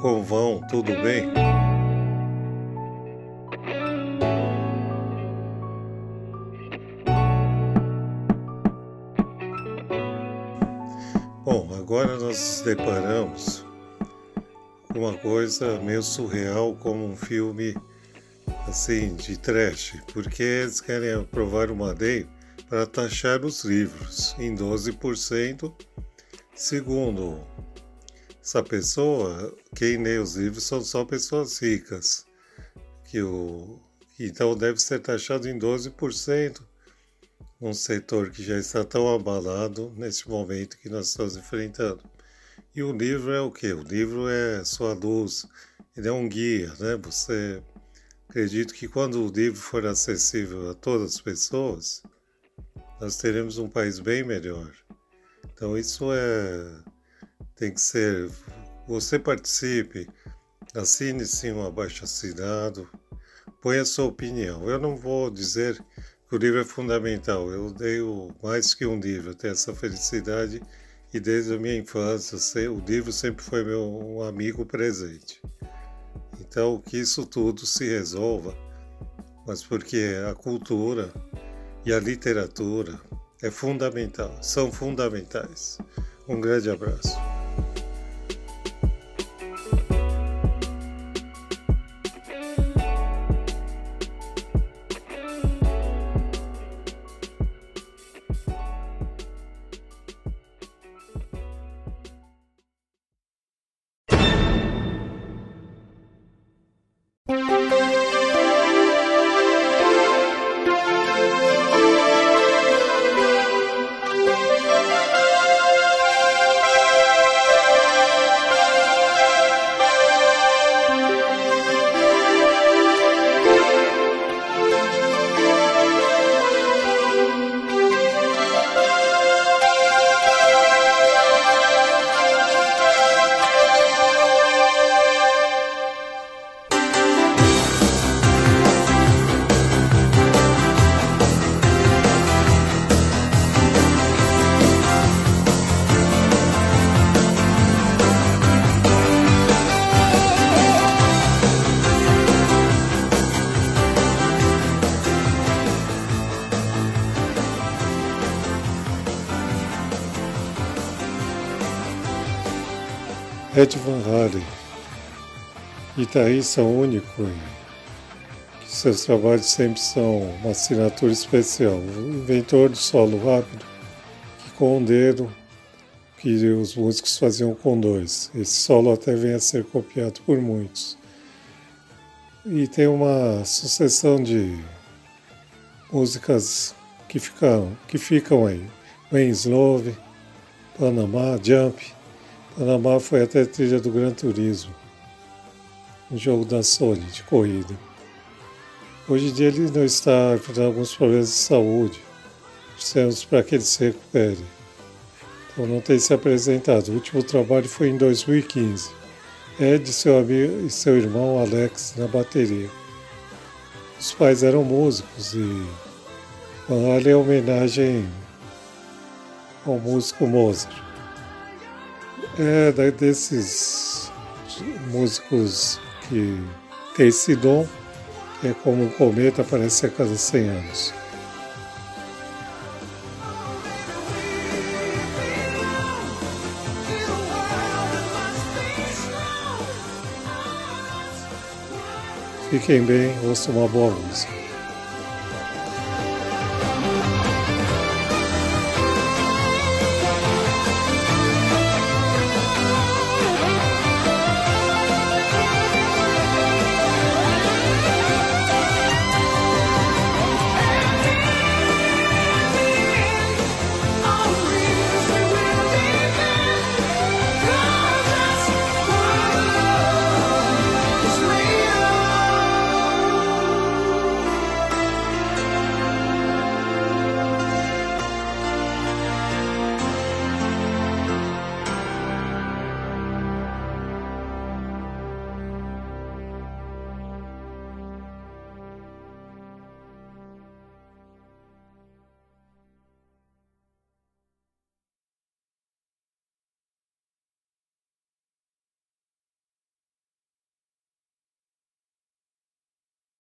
Como vão? Tudo bem? Bom, agora nós nos deparamos com uma coisa meio surreal como um filme assim de trash, porque eles querem aprovar uma lei para taxar os livros em 12%, segundo essa pessoa, quem lê os livros são só pessoas ricas, que o, então deve ser taxado em 12%, um setor que já está tão abalado nesse momento que nós estamos enfrentando. E o livro é o que? O livro é sua luz, ele é um guia, né? Você acredito que quando o livro for acessível a todas as pessoas, nós teremos um país bem melhor. Então isso é tem que ser. Você participe, assine sim um abaixo assinado, põe a sua opinião. Eu não vou dizer que o livro é fundamental, eu odeio mais que um livro, eu tenho essa felicidade e desde a minha infância o livro sempre foi meu um amigo presente. Então que isso tudo se resolva, mas porque a cultura e a literatura é fundamental, são fundamentais. Um grande abraço. Ed Van Halen, guitarrista único, que seus trabalhos sempre são uma assinatura especial. Inventor do solo rápido, que com um dedo, que os músicos faziam com dois. Esse solo até vem a ser copiado por muitos. E tem uma sucessão de músicas que ficam, que ficam aí. Wayne Slove, Panamá, Jump, Panamá foi até trilha do Gran Turismo, um jogo da Sony de corrida. Hoje em dia ele não está com alguns problemas de saúde. Precisamos para que ele se recupere. Então não tem se apresentado. O último trabalho foi em 2015. Ed, seu amigo e seu irmão Alex na bateria. Os pais eram músicos e Van Halen é homenagem ao músico Mozart. É, desses músicos que tem esse dom, que é como um cometa, aparece a cada 100 anos. Fiquem bem, ouçam uma boa música.